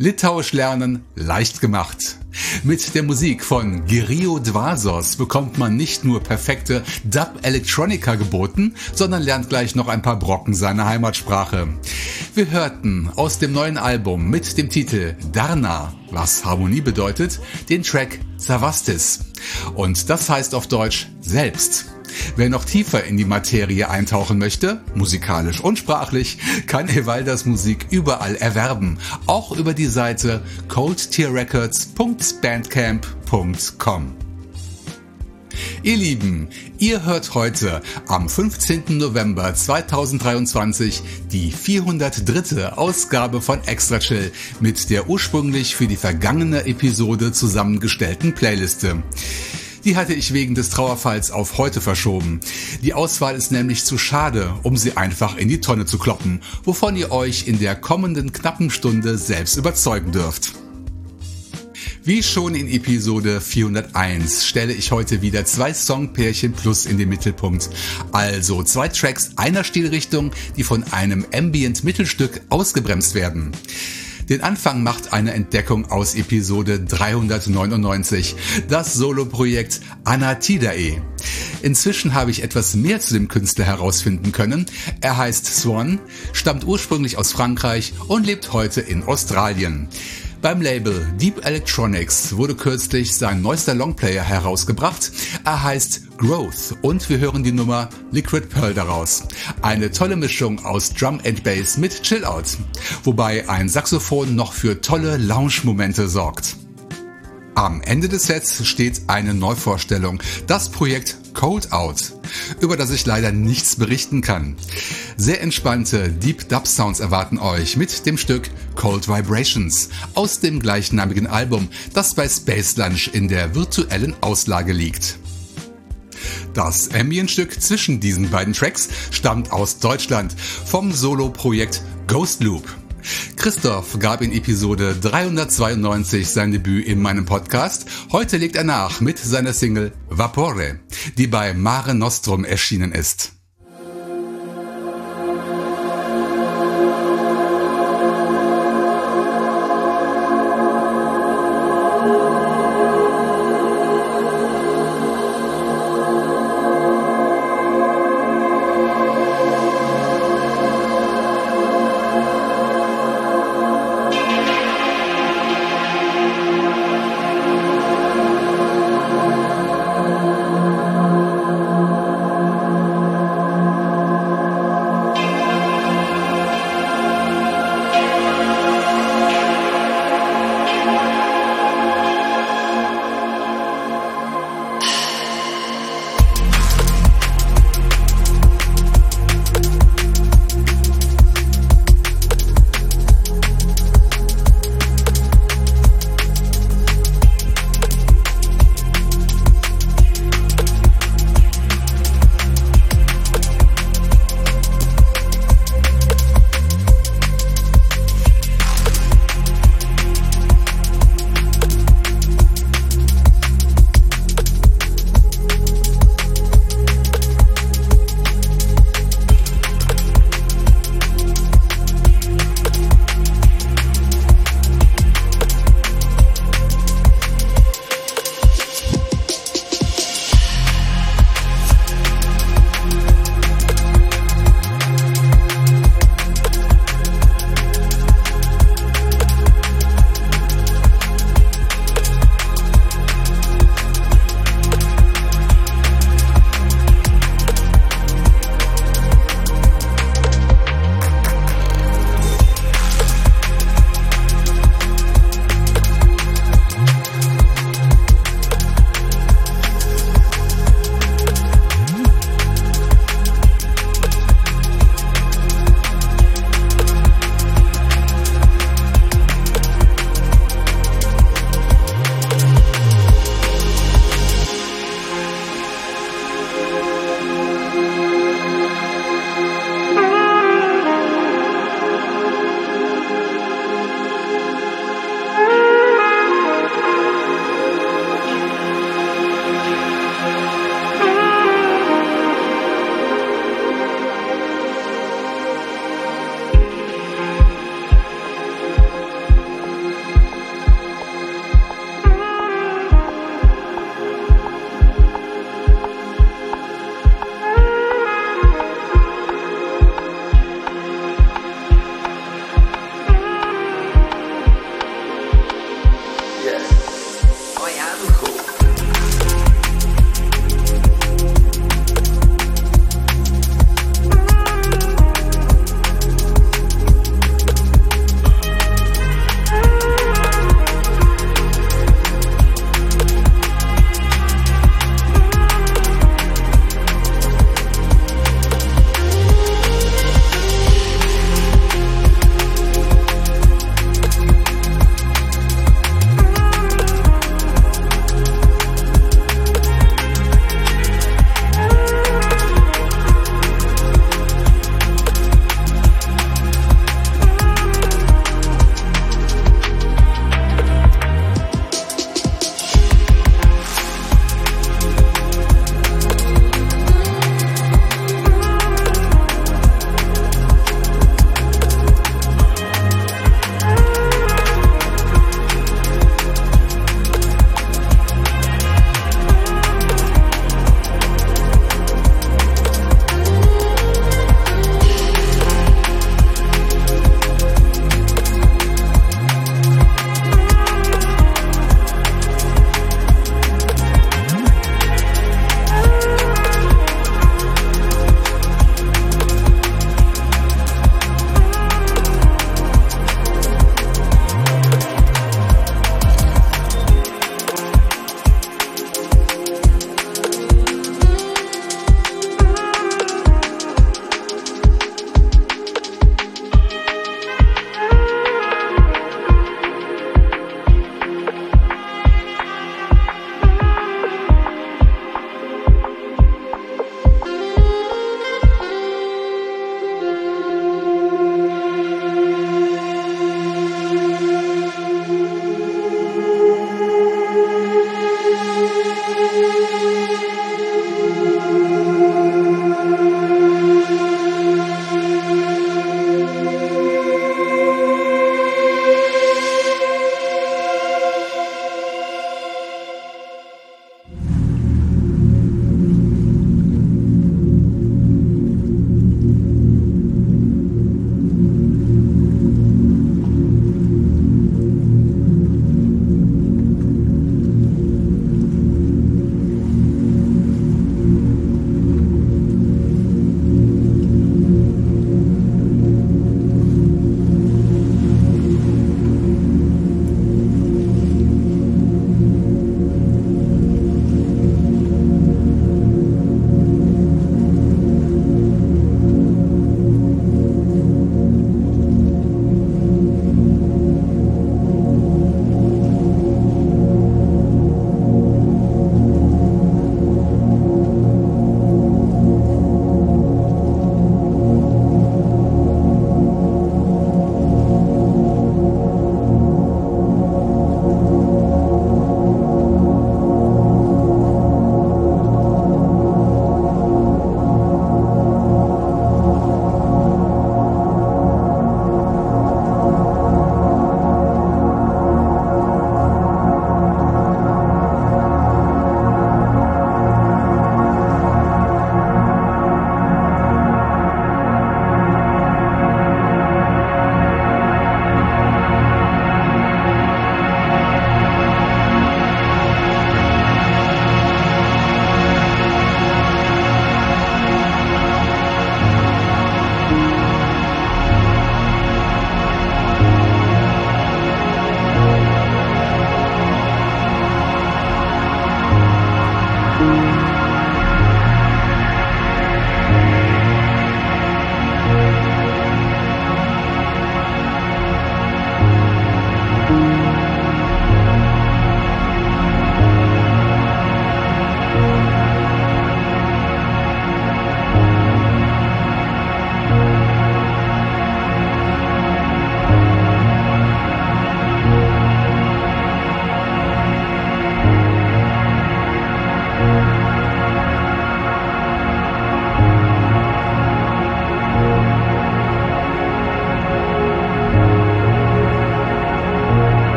Litauisch lernen leicht gemacht. Mit der Musik von Gerio Dvasos bekommt man nicht nur perfekte Dub Electronica geboten, sondern lernt gleich noch ein paar Brocken seiner Heimatsprache. Wir hörten aus dem neuen Album mit dem Titel Darna, was Harmonie bedeutet, den Track Savastis. Und das heißt auf Deutsch selbst. Wer noch tiefer in die Materie eintauchen möchte, musikalisch und sprachlich, kann Evaldas Musik überall erwerben, auch über die Seite coldtierrecords.bandcamp.com. Ihr Lieben, ihr hört heute am 15. November 2023 die 403. Ausgabe von Extra Chill mit der ursprünglich für die vergangene Episode zusammengestellten Playliste. Die hatte ich wegen des Trauerfalls auf heute verschoben. Die Auswahl ist nämlich zu schade, um sie einfach in die Tonne zu kloppen, wovon ihr euch in der kommenden knappen Stunde selbst überzeugen dürft. Wie schon in Episode 401 stelle ich heute wieder zwei Songpärchen plus in den Mittelpunkt. Also zwei Tracks einer Stilrichtung, die von einem Ambient Mittelstück ausgebremst werden. Den Anfang macht eine Entdeckung aus Episode 399, das Soloprojekt Anatidae. Inzwischen habe ich etwas mehr zu dem Künstler herausfinden können. Er heißt Swan, stammt ursprünglich aus Frankreich und lebt heute in Australien. Beim Label Deep Electronics wurde kürzlich sein neuester Longplayer herausgebracht. Er heißt Growth und wir hören die Nummer Liquid Pearl daraus. Eine tolle Mischung aus Drum and Bass mit Chillout, wobei ein Saxophon noch für tolle Lounge-Momente sorgt. Am Ende des Sets steht eine Neuvorstellung, das Projekt Cold Out, über das ich leider nichts berichten kann. Sehr entspannte Deep Dub Sounds erwarten euch mit dem Stück Cold Vibrations aus dem gleichnamigen Album, das bei Space Lunch in der virtuellen Auslage liegt. Das Ambient-Stück zwischen diesen beiden Tracks stammt aus Deutschland vom Solo-Projekt Ghost Loop. Christoph gab in Episode 392 sein Debüt in meinem Podcast. Heute legt er nach mit seiner Single Vapore, die bei Mare Nostrum erschienen ist.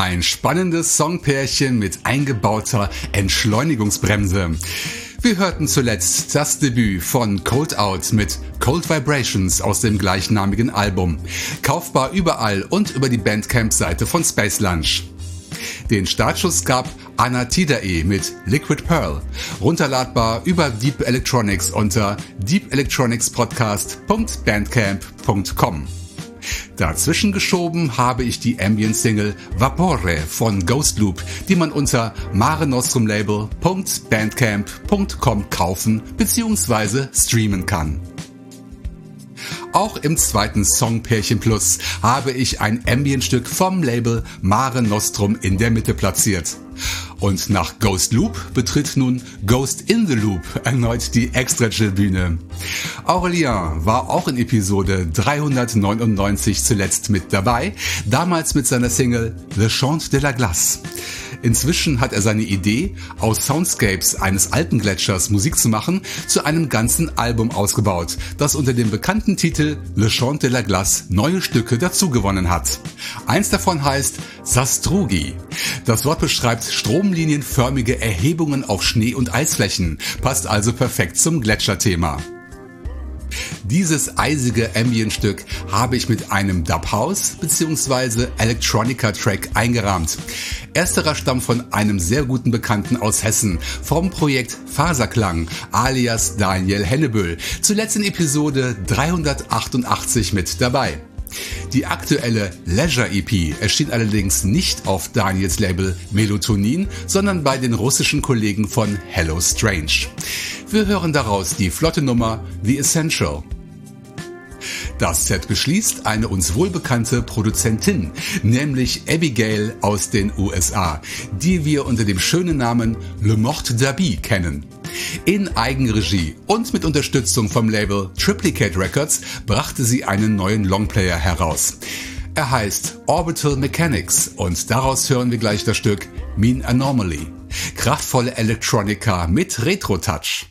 Ein spannendes Songpärchen mit eingebauter Entschleunigungsbremse. Wir hörten zuletzt das Debüt von Cold Out mit Cold Vibrations aus dem gleichnamigen Album. Kaufbar überall und über die Bandcamp-Seite von Space Lunch. Den Startschuss gab Anna Tidae mit Liquid Pearl, runterladbar über Deep Electronics unter deepelectronicspodcast.bandcamp.com. Dazwischen geschoben habe ich die Ambient-Single Vapore von Ghost Loop, die man unter marenostrumlabel.bandcamp.com kaufen bzw. streamen kann. Auch im zweiten Song Pärchen Plus habe ich ein Ambient-Stück vom Label Mare Nostrum in der Mitte platziert. Und nach Ghost Loop betritt nun Ghost in the Loop erneut die Extra-Chill-Bühne. Aurelien war auch in Episode 399 zuletzt mit dabei, damals mit seiner Single The Chant de la Glace. Inzwischen hat er seine Idee, aus Soundscapes eines alten Gletschers Musik zu machen, zu einem ganzen Album ausgebaut, das unter dem bekannten Titel Le Chant de la Glace neue Stücke dazugewonnen hat. Eins davon heißt Sastrugi. Das Wort beschreibt stromlinienförmige Erhebungen auf Schnee- und Eisflächen, passt also perfekt zum Gletscherthema. Dieses eisige Ambient-Stück habe ich mit einem Dub House bzw. Electronica Track eingerahmt. Ersterer stammt von einem sehr guten Bekannten aus Hessen vom Projekt Faserklang alias Daniel Henneböll, zuletzt in Episode 388 mit dabei. Die aktuelle Leisure EP erschien allerdings nicht auf Daniels Label Melatonin, sondern bei den russischen Kollegen von Hello Strange. Wir hören daraus die flotte Nummer The Essential. Das Set beschließt eine uns wohlbekannte Produzentin, nämlich Abigail aus den USA, die wir unter dem schönen Namen Le Morte d'Abi kennen. In Eigenregie und mit Unterstützung vom Label Triplicate Records brachte sie einen neuen Longplayer heraus. Er heißt Orbital Mechanics und daraus hören wir gleich das Stück Mean Anomaly. Kraftvolle Electronica mit Retro-Touch.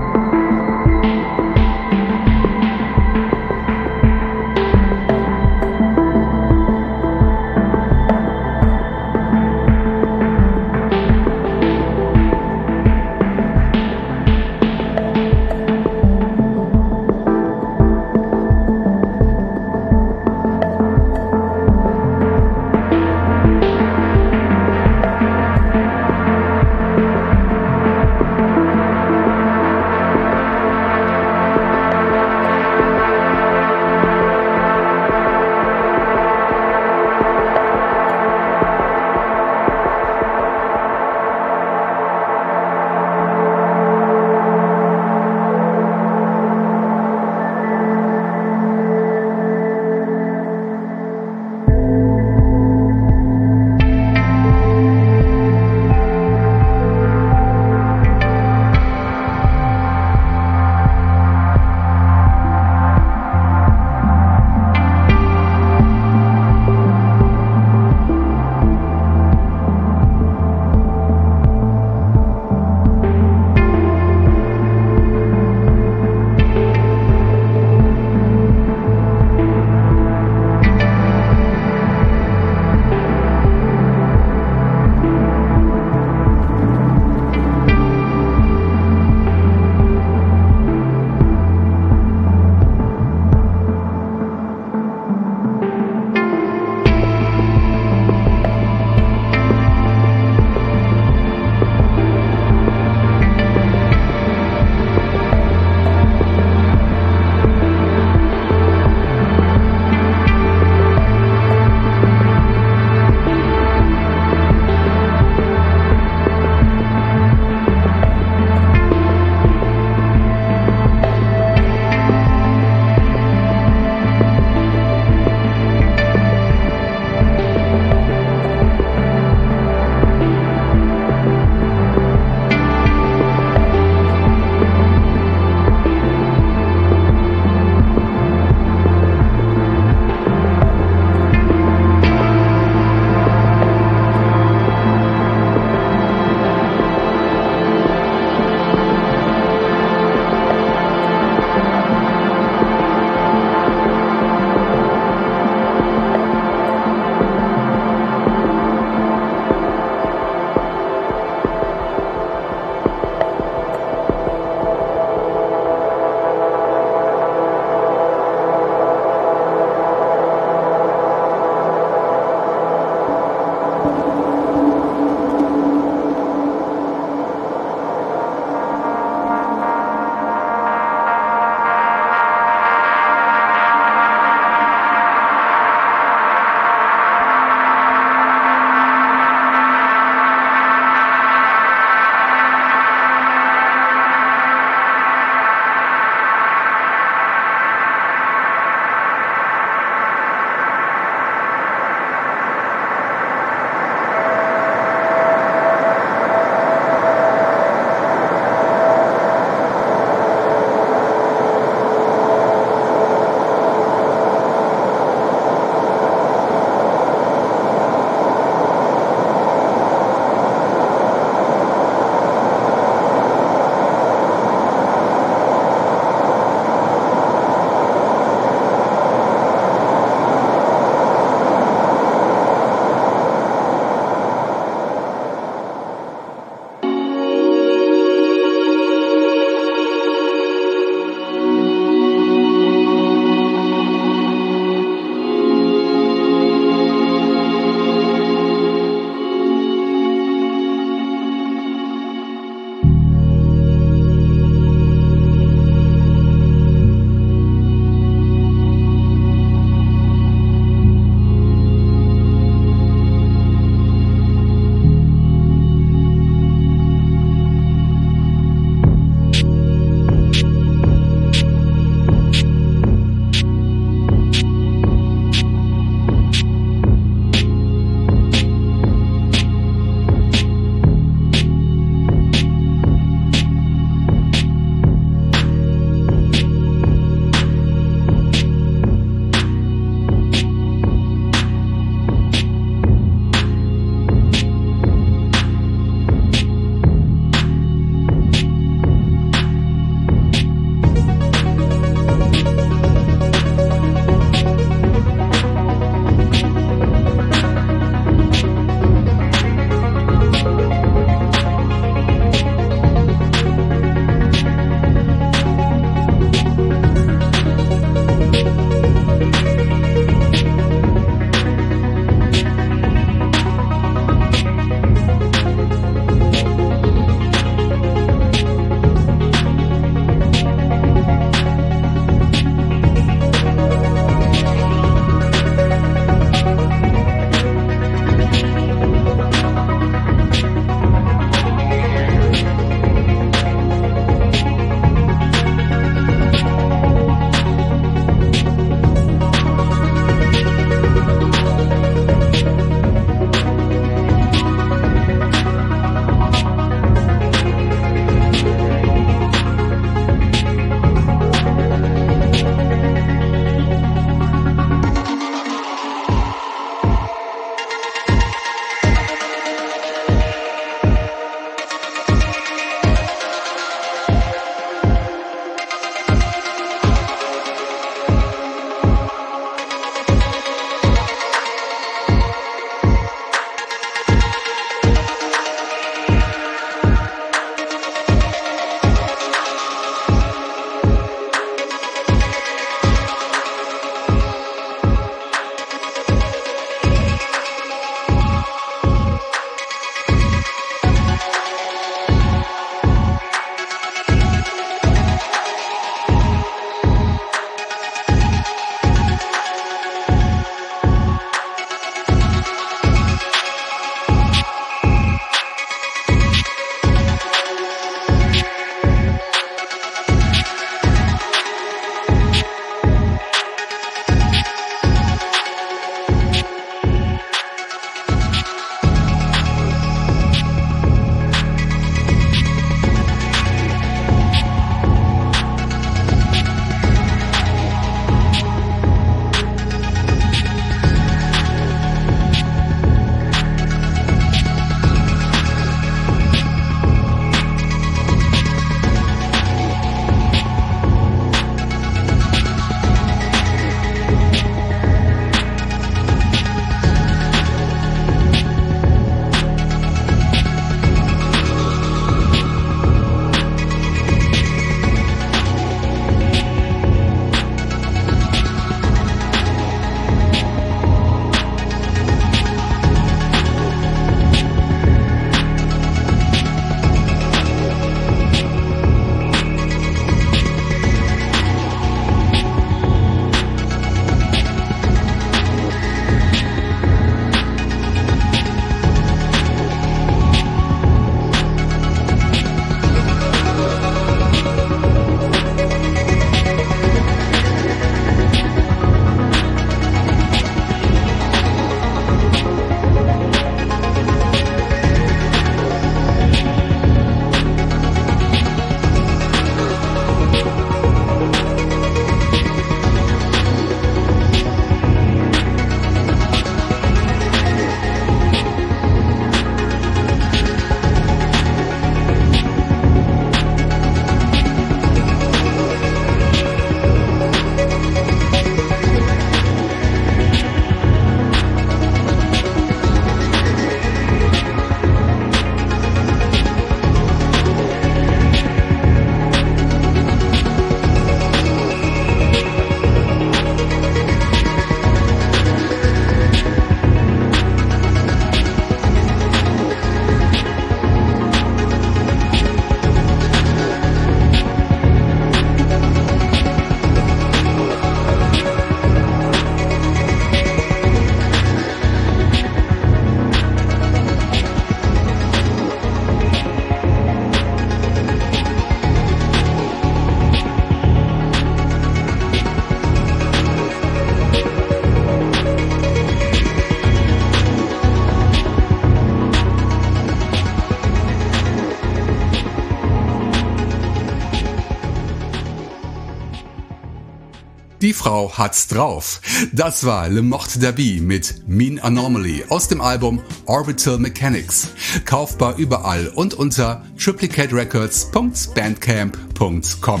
Frau hat's drauf. Das war Le Morte d'Abi mit Mean Anomaly aus dem Album Orbital Mechanics. Kaufbar überall und unter triplicaterecords.bandcamp.com.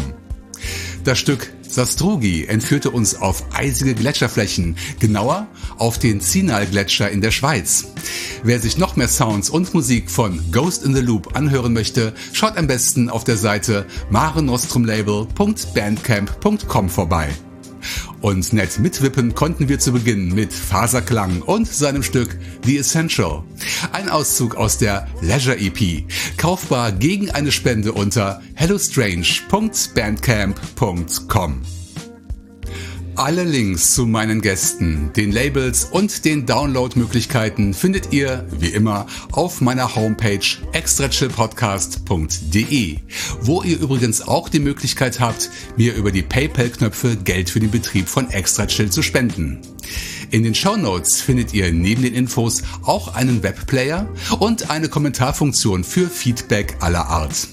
Das Stück Sastrugi entführte uns auf eisige Gletscherflächen, genauer auf den Zinal-Gletscher in der Schweiz. Wer sich noch mehr Sounds und Musik von Ghost in the Loop anhören möchte, schaut am besten auf der Seite marenostrumlabel.bandcamp.com vorbei. Und nett mitwippen konnten wir zu Beginn mit Faserklang und seinem Stück The Essential. Ein Auszug aus der Leisure EP, kaufbar gegen eine Spende unter hellostrange.bandcamp.com. Alle Links zu meinen Gästen, den Labels und den Downloadmöglichkeiten findet ihr, wie immer, auf meiner Homepage extrachillpodcast.de, wo ihr übrigens auch die Möglichkeit habt, mir über die PayPal-Knöpfe Geld für den Betrieb von Extra Chill zu spenden. In den Show Notes findet ihr neben den Infos auch einen Webplayer und eine Kommentarfunktion für Feedback aller Art.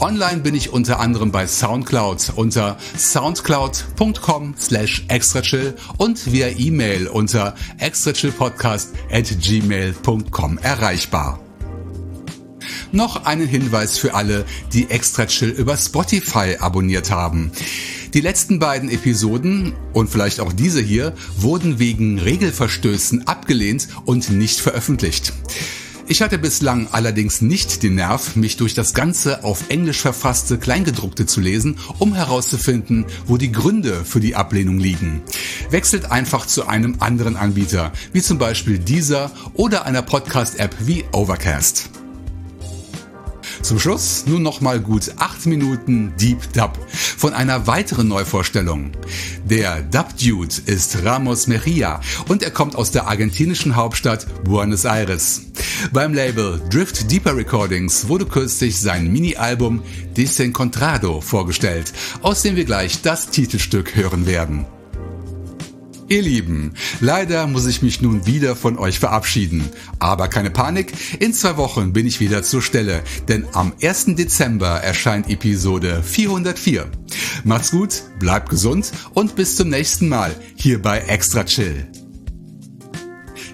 Online bin ich unter anderem bei Soundcloud unter soundcloud.com slash extrachill und via E-Mail unter extrachillpodcast at gmail.com erreichbar. Noch einen Hinweis für alle, die Extra Chill über Spotify abonniert haben. Die letzten beiden Episoden und vielleicht auch diese hier wurden wegen Regelverstößen abgelehnt und nicht veröffentlicht. Ich hatte bislang allerdings nicht den Nerv, mich durch das ganze auf Englisch verfasste Kleingedruckte zu lesen, um herauszufinden, wo die Gründe für die Ablehnung liegen. Wechselt einfach zu einem anderen Anbieter, wie zum Beispiel dieser oder einer Podcast-App wie Overcast. Zum Schluss nun noch mal gut 8 Minuten Deep Dub von einer weiteren Neuvorstellung. Der Dub Dude ist Ramos Mejia und er kommt aus der argentinischen Hauptstadt Buenos Aires. Beim Label Drift Deeper Recordings wurde kürzlich sein Mini-Album Desencontrado vorgestellt, aus dem wir gleich das Titelstück hören werden. Ihr Lieben, leider muss ich mich nun wieder von euch verabschieden. Aber keine Panik, in zwei Wochen bin ich wieder zur Stelle, denn am 1. Dezember erscheint Episode 404. Macht's gut, bleibt gesund und bis zum nächsten Mal hier bei Extra Chill.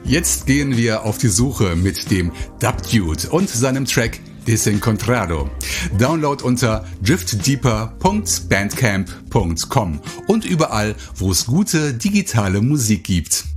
Jetzt gehen wir auf die Suche mit dem Dub Dude und seinem Track Desencontrado. Download unter driftdeeper.bandcamp.com und überall, wo es gute digitale Musik gibt.